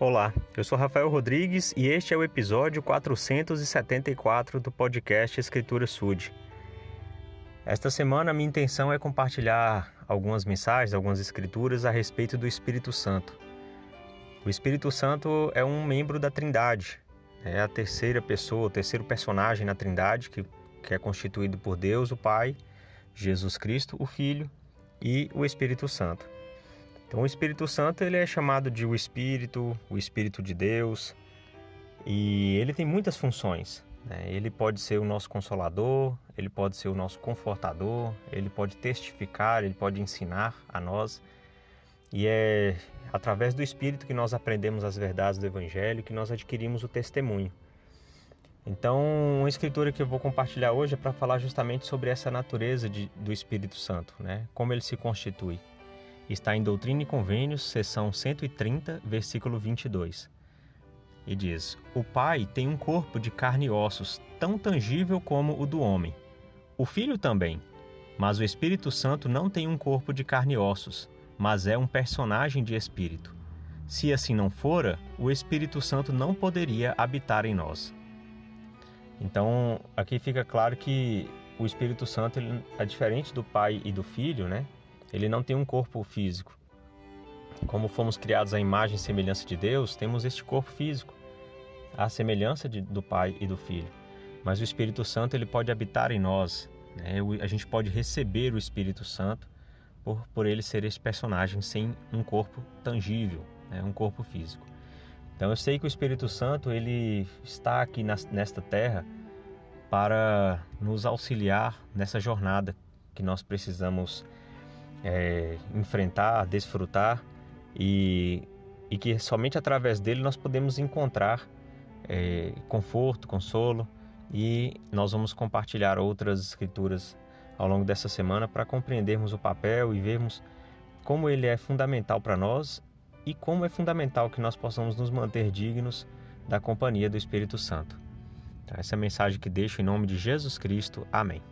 Olá, eu sou Rafael Rodrigues e este é o episódio 474 do podcast Escritura Sud. Esta semana, minha intenção é compartilhar algumas mensagens, algumas escrituras a respeito do Espírito Santo. O Espírito Santo é um membro da Trindade, é a terceira pessoa, o terceiro personagem na Trindade, que, que é constituído por Deus, o Pai, Jesus Cristo, o Filho e o Espírito Santo. Então, o Espírito Santo ele é chamado de o Espírito, o Espírito de Deus, e ele tem muitas funções. Né? Ele pode ser o nosso consolador, ele pode ser o nosso confortador, ele pode testificar, ele pode ensinar a nós. E é através do Espírito que nós aprendemos as verdades do Evangelho, que nós adquirimos o testemunho. Então, uma escritura que eu vou compartilhar hoje é para falar justamente sobre essa natureza de, do Espírito Santo, né? como ele se constitui. Está em Doutrina e Convênios, seção 130, versículo 22. E diz: O Pai tem um corpo de carne e ossos, tão tangível como o do homem. O Filho também, mas o Espírito Santo não tem um corpo de carne e ossos, mas é um personagem de espírito. Se assim não fora, o Espírito Santo não poderia habitar em nós. Então, aqui fica claro que o Espírito Santo ele é diferente do Pai e do Filho, né? Ele não tem um corpo físico. Como fomos criados à imagem e semelhança de Deus, temos este corpo físico, à semelhança de, do Pai e do Filho. Mas o Espírito Santo ele pode habitar em nós. Né? A gente pode receber o Espírito Santo por, por ele ser esse personagem sem um corpo tangível, né? um corpo físico. Então eu sei que o Espírito Santo ele está aqui nesta terra para nos auxiliar nessa jornada que nós precisamos é, enfrentar, desfrutar e, e que somente através dele nós podemos encontrar é, conforto, consolo e nós vamos compartilhar outras escrituras ao longo dessa semana para compreendermos o papel e vermos como ele é fundamental para nós e como é fundamental que nós possamos nos manter dignos da companhia do Espírito Santo. Então, essa é a mensagem que deixo em nome de Jesus Cristo. Amém.